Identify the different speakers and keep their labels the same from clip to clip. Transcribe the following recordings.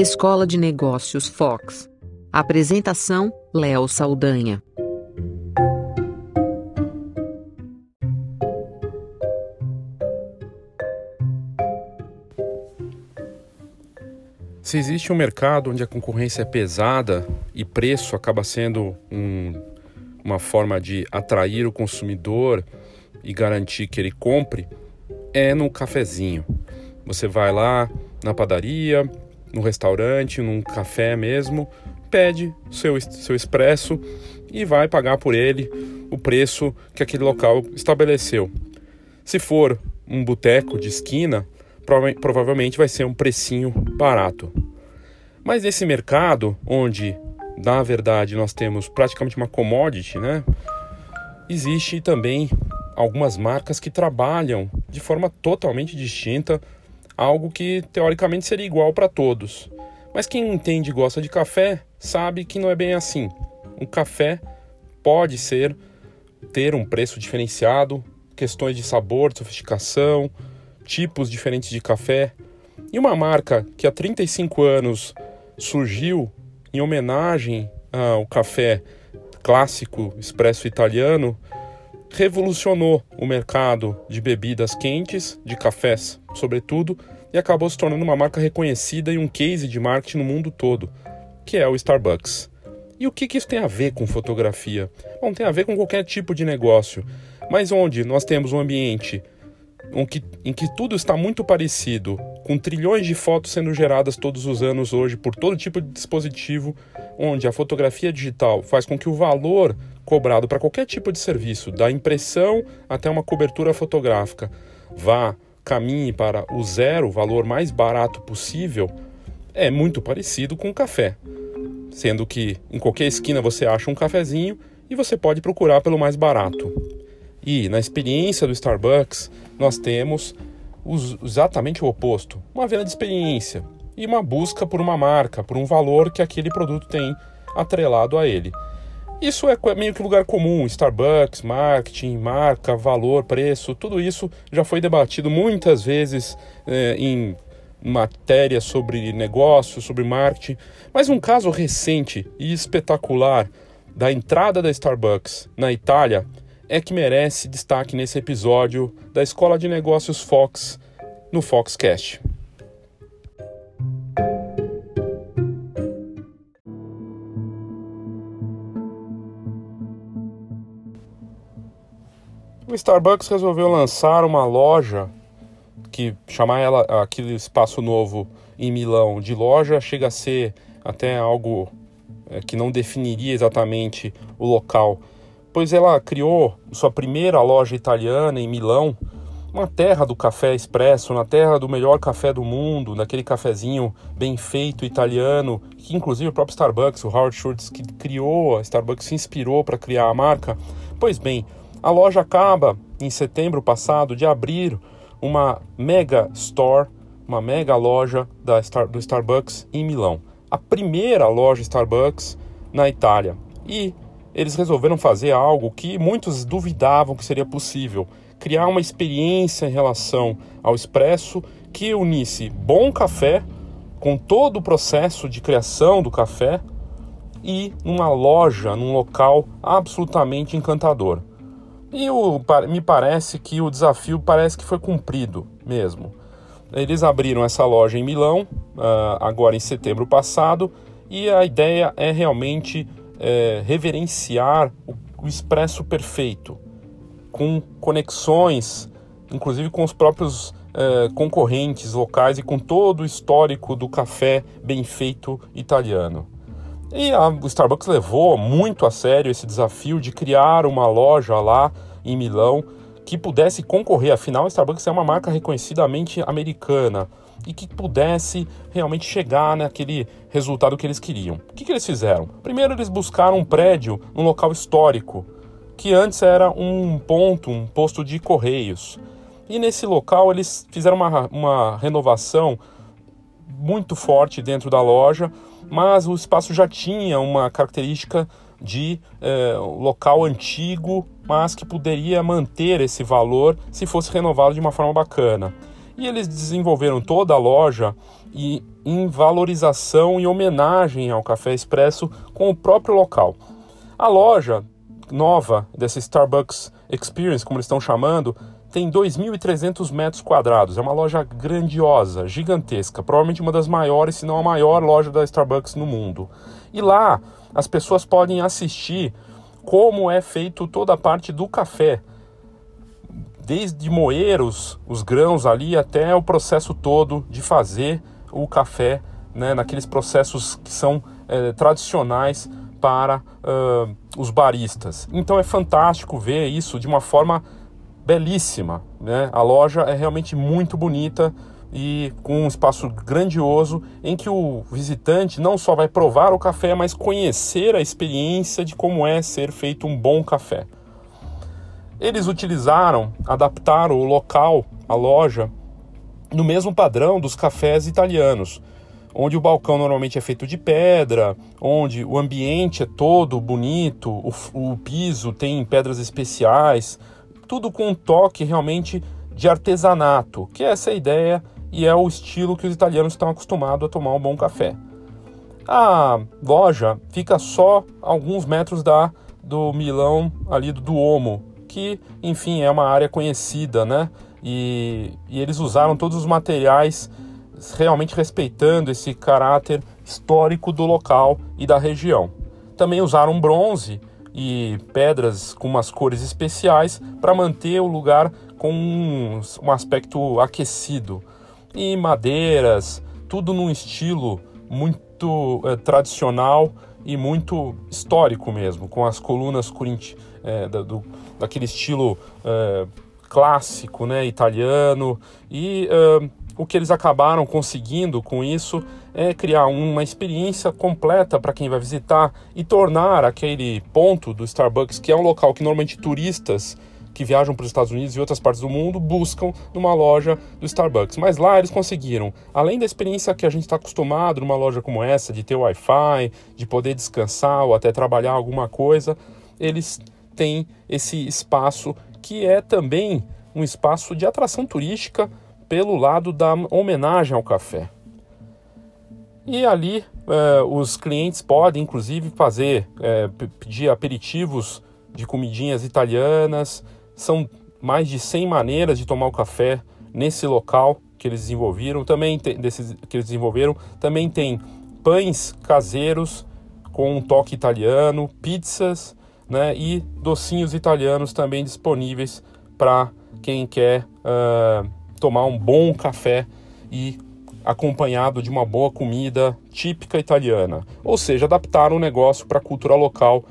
Speaker 1: Escola de Negócios Fox. Apresentação: Léo Saldanha.
Speaker 2: Se existe um mercado onde a concorrência é pesada e preço acaba sendo um, uma forma de atrair o consumidor e garantir que ele compre, é no cafezinho. Você vai lá na padaria, no restaurante, num café mesmo, pede seu, seu expresso e vai pagar por ele o preço que aquele local estabeleceu. Se for um boteco de esquina, prova provavelmente vai ser um precinho barato. Mas nesse mercado, onde na verdade nós temos praticamente uma commodity, né? Existe também algumas marcas que trabalham de forma totalmente distinta algo que teoricamente seria igual para todos. Mas quem entende e gosta de café sabe que não é bem assim. Um café pode ser ter um preço diferenciado, questões de sabor, sofisticação, tipos diferentes de café. E uma marca que há 35 anos surgiu em homenagem ao café clássico expresso italiano, revolucionou o mercado de bebidas quentes, de cafés sobretudo, e acabou se tornando uma marca reconhecida e um case de marketing no mundo todo, que é o Starbucks. E o que, que isso tem a ver com fotografia? Bom, tem a ver com qualquer tipo de negócio, mas onde nós temos um ambiente em que, em que tudo está muito parecido, com trilhões de fotos sendo geradas todos os anos hoje por todo tipo de dispositivo, onde a fotografia digital faz com que o valor cobrado para qualquer tipo de serviço, da impressão até uma cobertura fotográfica, vá caminhe para o zero, o valor mais barato possível, é muito parecido com o café. Sendo que em qualquer esquina você acha um cafezinho e você pode procurar pelo mais barato. E na experiência do Starbucks, nós temos os, exatamente o oposto: uma venda de experiência e uma busca por uma marca, por um valor que aquele produto tem atrelado a ele. Isso é meio que lugar comum, Starbucks, marketing, marca, valor, preço, tudo isso já foi debatido muitas vezes é, em matérias sobre negócio, sobre marketing. Mas um caso recente e espetacular da entrada da Starbucks na Itália é que merece destaque nesse episódio da Escola de Negócios Fox no Foxcast. O Starbucks resolveu lançar uma loja que chamar ela aquele espaço novo em Milão de loja chega a ser até algo é, que não definiria exatamente o local, pois ela criou sua primeira loja italiana em Milão, uma terra do café expresso, na terra do melhor café do mundo, daquele cafezinho bem feito italiano, que inclusive o próprio Starbucks, o Howard Schultz, que criou a Starbucks, se inspirou para criar a marca. Pois bem, a loja acaba, em setembro passado, de abrir uma mega store, uma mega loja da Star, do Starbucks em Milão. A primeira loja Starbucks na Itália. E eles resolveram fazer algo que muitos duvidavam que seria possível: criar uma experiência em relação ao expresso que unisse bom café com todo o processo de criação do café e numa loja, num local absolutamente encantador. E o, me parece que o desafio parece que foi cumprido mesmo. Eles abriram essa loja em Milão, uh, agora em setembro passado, e a ideia é realmente é, reverenciar o, o expresso perfeito, com conexões, inclusive com os próprios é, concorrentes locais e com todo o histórico do café bem feito italiano. E a, o Starbucks levou muito a sério esse desafio de criar uma loja lá em Milão que pudesse concorrer. Afinal, a Starbucks é uma marca reconhecidamente americana e que pudesse realmente chegar naquele resultado que eles queriam. O que, que eles fizeram? Primeiro, eles buscaram um prédio num local histórico que antes era um ponto, um posto de correios. E nesse local eles fizeram uma, uma renovação muito forte dentro da loja, mas o espaço já tinha uma característica de é, local antigo, mas que poderia manter esse valor se fosse renovado de uma forma bacana. E eles desenvolveram toda a loja e em valorização e homenagem ao café expresso com o próprio local. A loja nova dessa Starbucks Experience, como eles estão chamando, tem 2.300 metros quadrados. É uma loja grandiosa, gigantesca, provavelmente uma das maiores, se não a maior loja da Starbucks no mundo. E lá as pessoas podem assistir como é feito toda a parte do café, desde moer os, os grãos ali até o processo todo de fazer o café, né, naqueles processos que são é, tradicionais para uh, os baristas. Então é fantástico ver isso de uma forma belíssima. Né? A loja é realmente muito bonita e com um espaço grandioso em que o visitante não só vai provar o café, mas conhecer a experiência de como é ser feito um bom café. Eles utilizaram, adaptaram o local, a loja, no mesmo padrão dos cafés italianos, onde o balcão normalmente é feito de pedra, onde o ambiente é todo bonito, o, o piso tem pedras especiais, tudo com um toque realmente de artesanato, que é essa ideia e é o estilo que os italianos estão acostumados a tomar um bom café. A loja fica só alguns metros da do Milão ali do Duomo, que enfim é uma área conhecida, né? E, e eles usaram todos os materiais realmente respeitando esse caráter histórico do local e da região. Também usaram bronze e pedras com umas cores especiais para manter o lugar com um, aspecto aquecido. E madeiras, tudo num estilo muito é, tradicional e muito histórico mesmo, com as colunas é, da, do, daquele estilo é, clássico, né, italiano e o que eles acabaram conseguindo com isso é criar uma experiência completa para quem vai visitar e tornar aquele ponto do Starbucks, que é um local que normalmente turistas que viajam para os Estados Unidos e outras partes do mundo buscam numa loja do Starbucks. Mas lá eles conseguiram, além da experiência que a gente está acostumado numa loja como essa, de ter Wi-Fi, de poder descansar ou até trabalhar alguma coisa, eles têm esse espaço que é também um espaço de atração turística pelo lado da homenagem ao café. E ali é, os clientes podem, inclusive, fazer, é, pedir aperitivos de comidinhas italianas. São mais de 100 maneiras de tomar o café nesse local que eles desenvolveram. Também tem, desses, que eles desenvolveram. Também tem pães caseiros com um toque italiano, pizzas né, e docinhos italianos também disponíveis para quem quer uh, tomar um bom café e acompanhado de uma boa comida típica italiana. Ou seja, adaptar o um negócio para a cultura local,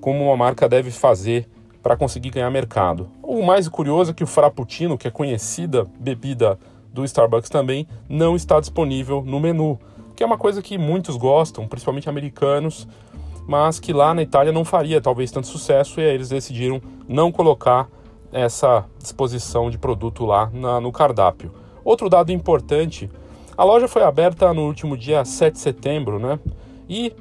Speaker 2: como uma marca deve fazer para conseguir ganhar mercado. O mais curioso é que o Frappuccino, que é conhecida bebida do Starbucks também, não está disponível no menu, que é uma coisa que muitos gostam, principalmente americanos, mas que lá na Itália não faria talvez tanto sucesso e aí eles decidiram não colocar essa disposição de produto lá na, no cardápio. Outro dado importante, a loja foi aberta no último dia 7 de setembro, né? E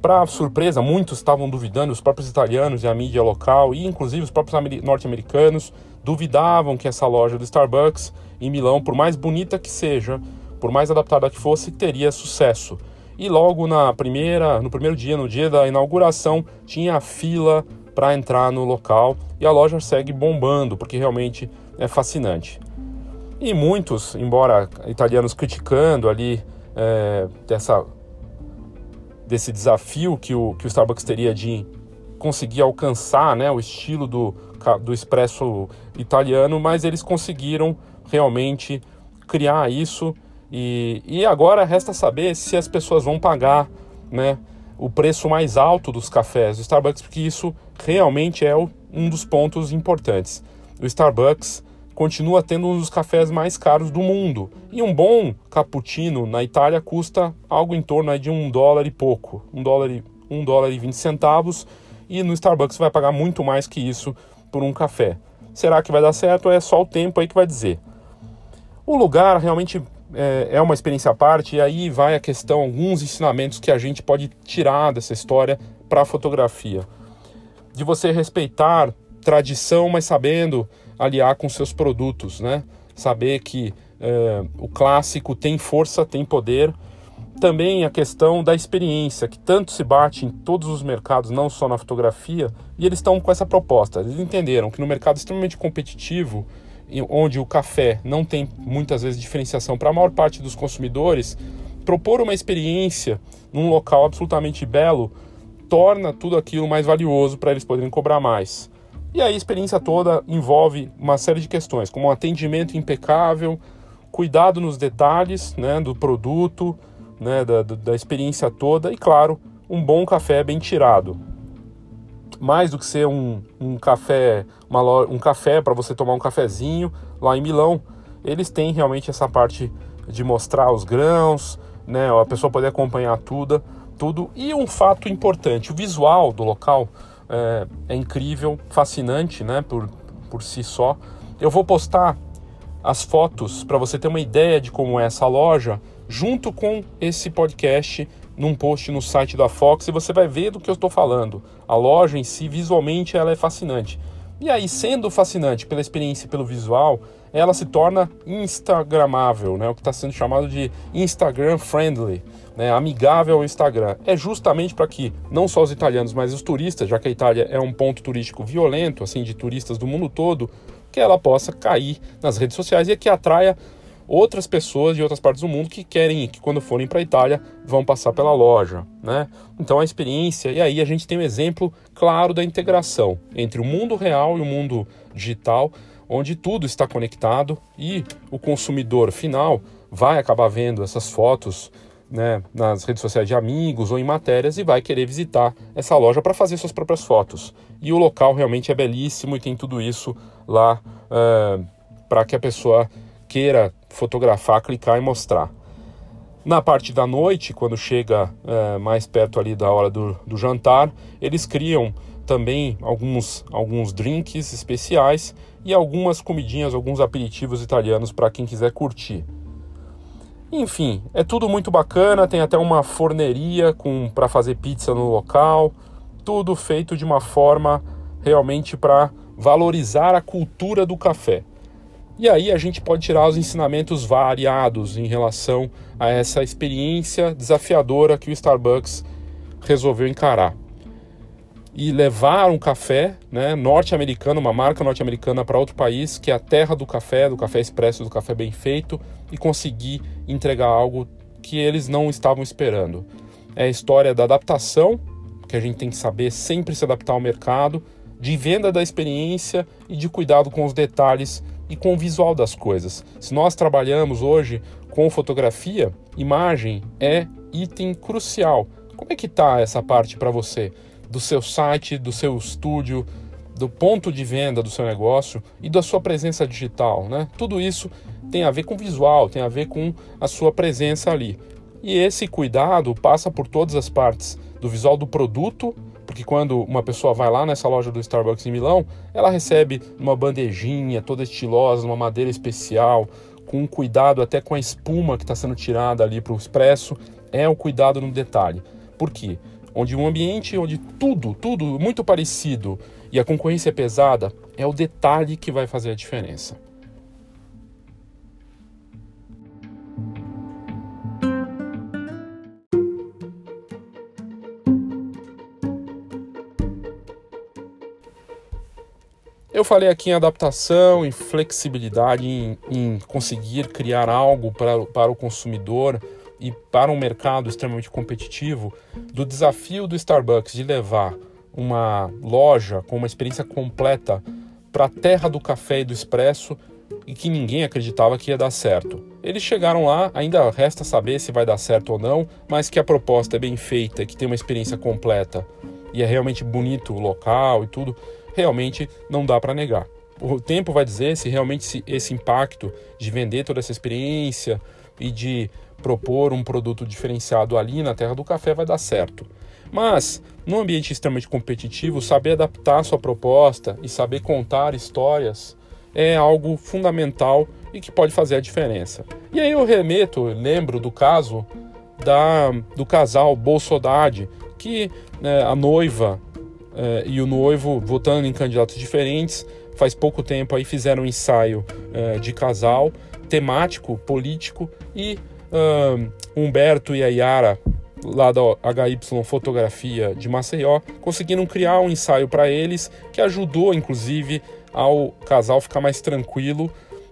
Speaker 2: para surpresa, muitos estavam duvidando, os próprios italianos e a mídia local, e inclusive os próprios norte-americanos, duvidavam que essa loja do Starbucks em Milão, por mais bonita que seja, por mais adaptada que fosse, teria sucesso. E logo na primeira, no primeiro dia, no dia da inauguração, tinha fila para entrar no local e a loja segue bombando porque realmente é fascinante. E muitos, embora italianos criticando ali é, dessa, desse desafio que o, que o Starbucks teria de conseguir alcançar né, o estilo do, do expresso italiano, mas eles conseguiram realmente criar isso e, e agora resta saber se as pessoas vão pagar né, o preço mais alto dos cafés do Starbucks, porque isso realmente é um dos pontos importantes. O Starbucks continua tendo um dos cafés mais caros do mundo. E um bom cappuccino na Itália custa algo em torno de um dólar e pouco, um dólar e, um dólar e 20 centavos, e no Starbucks vai pagar muito mais que isso por um café. Será que vai dar certo? É só o tempo aí que vai dizer. O lugar realmente é, é uma experiência à parte, e aí vai a questão, alguns ensinamentos que a gente pode tirar dessa história para a fotografia. De você respeitar tradição, mas sabendo aliar com seus produtos, né? Saber que é, o clássico tem força, tem poder. Também a questão da experiência, que tanto se bate em todos os mercados, não só na fotografia, e eles estão com essa proposta. Eles entenderam que no mercado extremamente competitivo, onde o café não tem muitas vezes diferenciação para a maior parte dos consumidores, propor uma experiência num local absolutamente belo torna tudo aquilo mais valioso para eles poderem cobrar mais. E aí a experiência toda envolve uma série de questões, como um atendimento impecável, cuidado nos detalhes né, do produto, né, da, da experiência toda e, claro, um bom café bem tirado. Mais do que ser um, um café, uma, um café para você tomar um cafezinho lá em Milão, eles têm realmente essa parte de mostrar os grãos, né, a pessoa poder acompanhar tudo, tudo. E um fato importante, o visual do local é, é incrível, fascinante, né, por, por si só. Eu vou postar as fotos para você ter uma ideia de como é essa loja, junto com esse podcast num post no site da Fox e você vai ver do que eu estou falando. A loja em si, visualmente, ela é fascinante. E aí, sendo fascinante pela experiência e pelo visual, ela se torna instagramável, né? o que está sendo chamado de Instagram friendly, né? amigável ao Instagram. É justamente para que não só os italianos, mas os turistas, já que a Itália é um ponto turístico violento, assim, de turistas do mundo todo, que ela possa cair nas redes sociais e que atraia outras pessoas de outras partes do mundo que querem que quando forem para a Itália vão passar pela loja, né? Então a experiência e aí a gente tem um exemplo claro da integração entre o mundo real e o mundo digital onde tudo está conectado e o consumidor final vai acabar vendo essas fotos né, nas redes sociais de amigos ou em matérias e vai querer visitar essa loja para fazer suas próprias fotos. E o local realmente é belíssimo e tem tudo isso lá é, para que a pessoa queira fotografar, clicar e mostrar. Na parte da noite, quando chega é, mais perto ali da hora do, do jantar, eles criam também alguns, alguns drinks especiais e algumas comidinhas, alguns aperitivos italianos para quem quiser curtir. Enfim, é tudo muito bacana, tem até uma forneria para fazer pizza no local, tudo feito de uma forma realmente para valorizar a cultura do café. E aí a gente pode tirar os ensinamentos variados em relação a essa experiência desafiadora que o Starbucks resolveu encarar e levar um café né, norte-americano, uma marca norte-americana para outro país, que é a terra do café, do café expresso, do café bem feito, e conseguir entregar algo que eles não estavam esperando. É a história da adaptação, que a gente tem que saber sempre se adaptar ao mercado, de venda da experiência e de cuidado com os detalhes e com o visual das coisas. Se nós trabalhamos hoje com fotografia, imagem é item crucial. Como é que está essa parte para você? do seu site, do seu estúdio, do ponto de venda do seu negócio e da sua presença digital, né? Tudo isso tem a ver com visual, tem a ver com a sua presença ali. E esse cuidado passa por todas as partes do visual do produto, porque quando uma pessoa vai lá nessa loja do Starbucks em Milão, ela recebe uma bandejinha toda estilosa, uma madeira especial, com um cuidado até com a espuma que está sendo tirada ali para o expresso, é o cuidado no detalhe. Por quê? onde um ambiente onde tudo, tudo muito parecido e a concorrência é pesada, é o detalhe que vai fazer a diferença. Eu falei aqui em adaptação, em flexibilidade, em, em conseguir criar algo para, para o consumidor e para um mercado extremamente competitivo, do desafio do Starbucks de levar uma loja com uma experiência completa para a terra do café e do expresso e que ninguém acreditava que ia dar certo. Eles chegaram lá, ainda resta saber se vai dar certo ou não, mas que a proposta é bem feita, que tem uma experiência completa e é realmente bonito o local e tudo, realmente não dá para negar. O tempo vai dizer se realmente esse impacto de vender toda essa experiência e de propor um produto diferenciado ali na terra do café vai dar certo. Mas, num ambiente extremamente competitivo, saber adaptar sua proposta e saber contar histórias é algo fundamental e que pode fazer a diferença. E aí eu remeto, lembro do caso da, do casal Bolsodade, que né, a noiva eh, e o noivo, votando em candidatos diferentes, faz pouco tempo aí fizeram um ensaio eh, de casal temático, político, e Humberto e a Yara, lá da HY Fotografia de Maceió, conseguiram criar um ensaio para eles que ajudou, inclusive, ao casal ficar mais tranquilo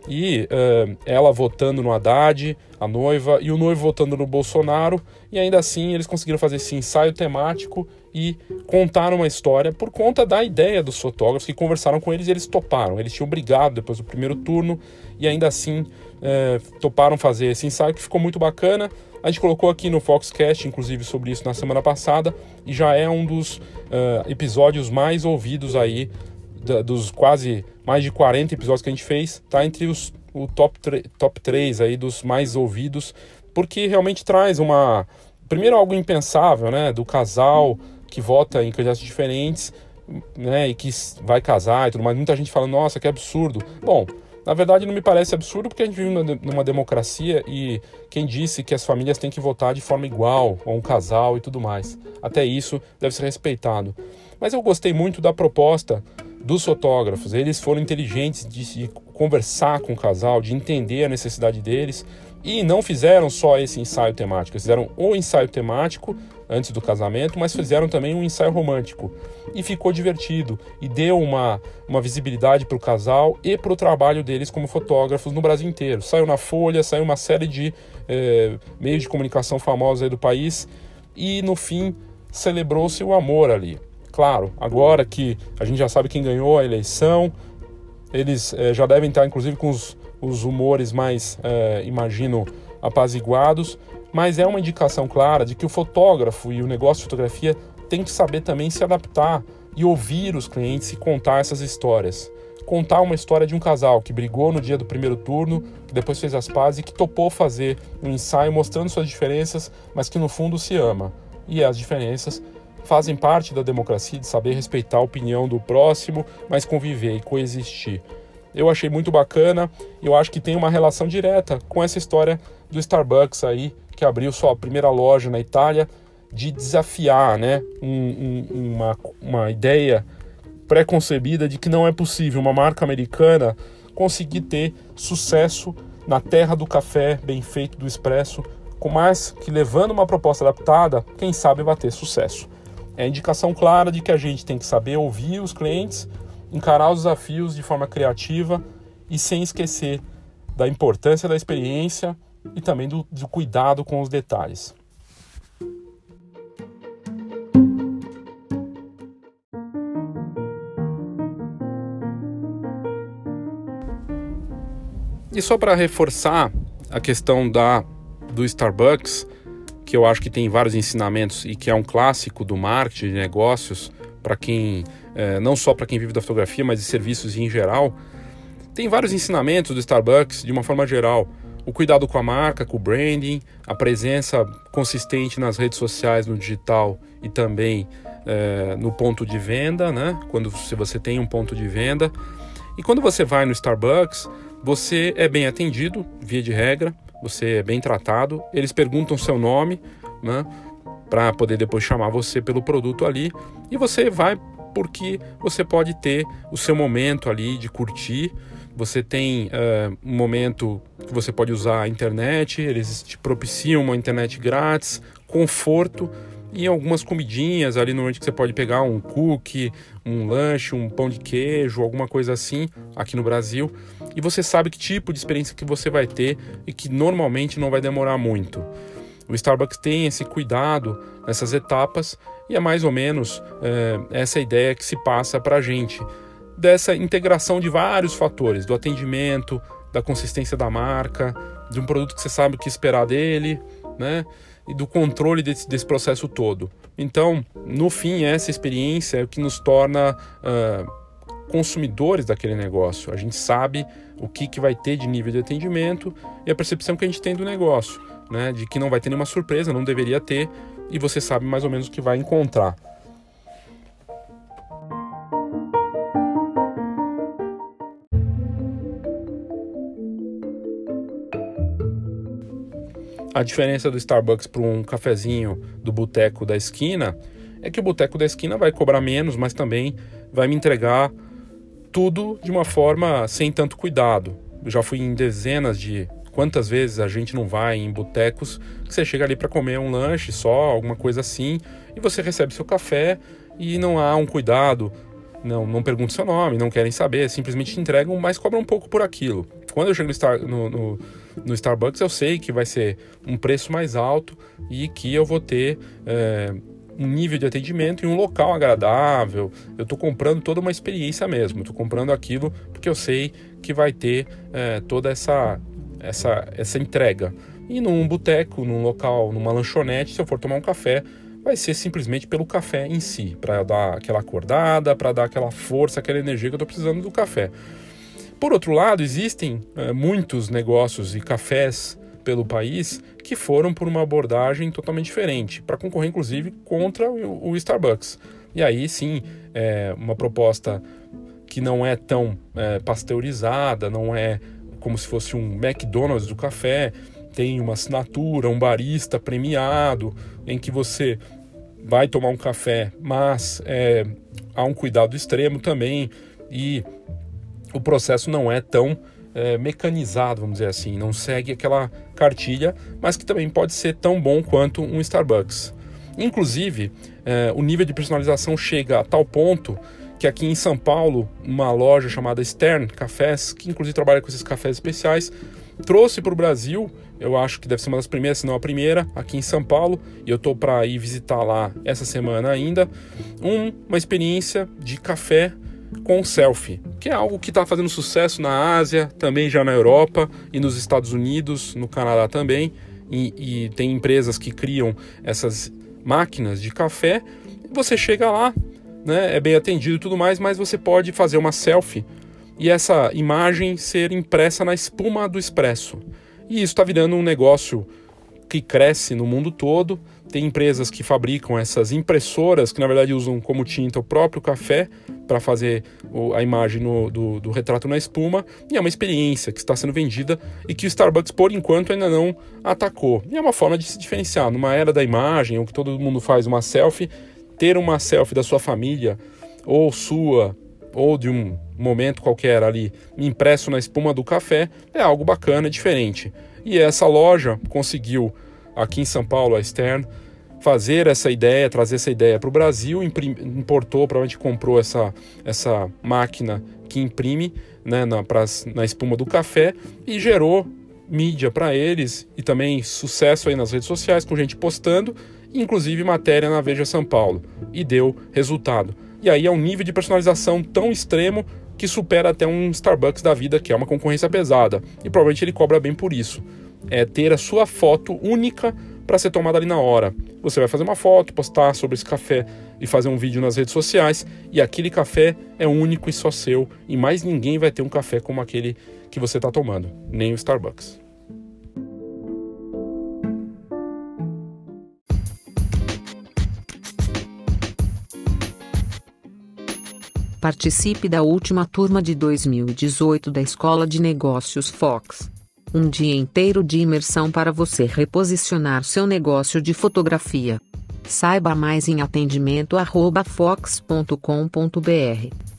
Speaker 2: e uh, ela votando no Haddad, a noiva, e o noivo votando no Bolsonaro, e ainda assim eles conseguiram fazer esse ensaio temático e contar uma história por conta da ideia dos fotógrafos que conversaram com eles e eles toparam. Eles tinham brigado depois do primeiro turno e ainda assim uh, toparam fazer esse ensaio que ficou muito bacana. A gente colocou aqui no Foxcast, inclusive, sobre isso na semana passada, e já é um dos uh, episódios mais ouvidos aí dos quase mais de 40 episódios que a gente fez, tá entre os o top, top 3 aí dos mais ouvidos, porque realmente traz uma primeiro algo impensável, né, do casal que vota em candidatos diferentes, né, e que vai casar e tudo mais. Muita gente fala: "Nossa, que absurdo". Bom, na verdade, não me parece absurdo porque a gente vive numa democracia e quem disse que as famílias têm que votar de forma igual, ou um casal e tudo mais. Até isso deve ser respeitado. Mas eu gostei muito da proposta dos fotógrafos. Eles foram inteligentes de, conversar com o casal, de entender a necessidade deles e não fizeram só esse ensaio temático. Eles fizeram o ensaio temático antes do casamento, mas fizeram também um ensaio romântico. E ficou divertido e deu uma, uma visibilidade para o casal e para o trabalho deles como fotógrafos no Brasil inteiro. Saiu na Folha, saiu uma série de eh, meios de comunicação famosos do país e no fim celebrou-se o amor ali. Claro, agora que a gente já sabe quem ganhou a eleição, eles eh, já devem estar, inclusive, com os, os humores mais, eh, imagino, apaziguados, mas é uma indicação clara de que o fotógrafo e o negócio de fotografia tem que saber também se adaptar e ouvir os clientes e contar essas histórias. Contar uma história de um casal que brigou no dia do primeiro turno, que depois fez as pazes e que topou fazer um ensaio mostrando suas diferenças, mas que no fundo se ama. E as diferenças fazem parte da democracia de saber respeitar a opinião do próximo, mas conviver e coexistir. Eu achei muito bacana, eu acho que tem uma relação direta com essa história do Starbucks aí, que abriu sua primeira loja na Itália, de desafiar né, um, um, uma, uma ideia pré-concebida de que não é possível uma marca americana conseguir ter sucesso na terra do café bem feito do expresso, com mais que levando uma proposta adaptada, quem sabe vai ter sucesso. É indicação clara de que a gente tem que saber ouvir os clientes, encarar os desafios de forma criativa e sem esquecer da importância da experiência e também do, do cuidado com os detalhes. E só para reforçar a questão da do Starbucks, que eu acho que tem vários ensinamentos e que é um clássico do marketing de negócios para quem é, não só para quem vive da fotografia, mas de serviços em geral. Tem vários ensinamentos do Starbucks de uma forma geral. O cuidado com a marca, com o branding, a presença consistente nas redes sociais, no digital e também é, no ponto de venda, né? Quando se você tem um ponto de venda. E quando você vai no Starbucks, você é bem atendido, via de regra você é bem tratado. Eles perguntam seu nome, né? Para poder depois chamar você pelo produto ali. E você vai porque você pode ter o seu momento ali de curtir. Você tem uh, um momento que você pode usar a internet, eles te propiciam uma internet grátis, conforto e algumas comidinhas ali no momento que você pode pegar um cookie, um lanche, um pão de queijo, alguma coisa assim aqui no Brasil. E você sabe que tipo de experiência que você vai ter e que normalmente não vai demorar muito. O Starbucks tem esse cuidado nessas etapas e é mais ou menos é, essa ideia que se passa para a gente dessa integração de vários fatores, do atendimento, da consistência da marca, de um produto que você sabe o que esperar dele, né? e do controle desse, desse processo todo. Então, no fim, essa experiência é o que nos torna uh, consumidores daquele negócio. A gente sabe o que, que vai ter de nível de atendimento e a percepção que a gente tem do negócio, né? de que não vai ter nenhuma surpresa, não deveria ter, e você sabe mais ou menos o que vai encontrar. A diferença do Starbucks para um cafezinho do boteco da esquina é que o boteco da esquina vai cobrar menos, mas também vai me entregar tudo de uma forma sem tanto cuidado. já fui em dezenas de quantas vezes a gente não vai em botecos que você chega ali para comer um lanche só, alguma coisa assim, e você recebe seu café e não há um cuidado, não, não perguntam seu nome, não querem saber, simplesmente te entregam, mas cobram um pouco por aquilo. Quando eu chego no, no, no Starbucks, eu sei que vai ser um preço mais alto e que eu vou ter é, um nível de atendimento e um local agradável. Eu estou comprando toda uma experiência mesmo. Estou comprando aquilo porque eu sei que vai ter é, toda essa, essa, essa entrega. E num boteco, num local, numa lanchonete, se eu for tomar um café, vai ser simplesmente pelo café em si, para dar aquela acordada, para dar aquela força, aquela energia que eu estou precisando do café. Por outro lado, existem é, muitos negócios e cafés pelo país que foram por uma abordagem totalmente diferente, para concorrer inclusive contra o, Starbucks. E aí sim, é uma proposta que não é tão é, pasteurizada, não é como se fosse um McDonald's do café, tem uma assinatura, um barista premiado, em que você vai tomar um café, mas é, há um cuidado extremo também e o processo não é tão é, mecanizado, vamos dizer assim, não segue aquela cartilha, mas que também pode ser tão bom quanto um Starbucks. Inclusive, é, o nível de personalização chega a tal ponto que aqui em São Paulo, uma loja chamada Stern Cafés, que inclusive trabalha com esses cafés especiais, trouxe para o Brasil, eu acho que deve ser uma das primeiras, se não a primeira, aqui em São Paulo, e eu estou para ir visitar lá essa semana ainda, um, uma experiência de café com selfie, que é algo que está fazendo sucesso na Ásia, também já na Europa e nos Estados Unidos, no Canadá também. E, e tem empresas que criam essas máquinas de café. Você chega lá, né, é bem atendido e tudo mais, mas você pode fazer uma selfie e essa imagem ser impressa na espuma do expresso. E isso está virando um negócio que cresce no mundo todo. Tem empresas que fabricam essas impressoras que na verdade usam como tinta o próprio café para fazer a imagem no, do, do, retrato na espuma. E é uma experiência que está sendo vendida e que o Starbucks, por enquanto, ainda não atacou. E é uma forma de se diferenciar. Numa era da imagem, o que todo mundo faz uma selfie, ter uma selfie da sua família ou sua ou de um momento qualquer ali impresso na espuma do café é algo bacana, diferente. E essa loja conseguiu aqui em São Paulo, a Stern, fazer essa ideia, trazer essa ideia para o Brasil, importou, provavelmente comprou essa, essa máquina que imprime né, na, pra, na espuma do café e gerou mídia para eles e também sucesso aí nas redes sociais com gente postando, inclusive matéria na Veja São Paulo e deu resultado. E aí é um nível de personalização tão extremo que supera até um Starbucks da vida, que é uma concorrência pesada. E provavelmente ele cobra bem por isso. É ter a sua foto única para ser tomada ali na hora. Você vai fazer uma foto, postar sobre esse café e fazer um vídeo nas redes sociais, e aquele café é único e só seu, e mais ninguém vai ter um café como aquele que você está tomando, nem o Starbucks.
Speaker 1: Participe da última turma de 2018 da Escola de Negócios Fox. Um dia inteiro de imersão para você reposicionar seu negócio de fotografia. Saiba mais em atendimento@fox.com.br.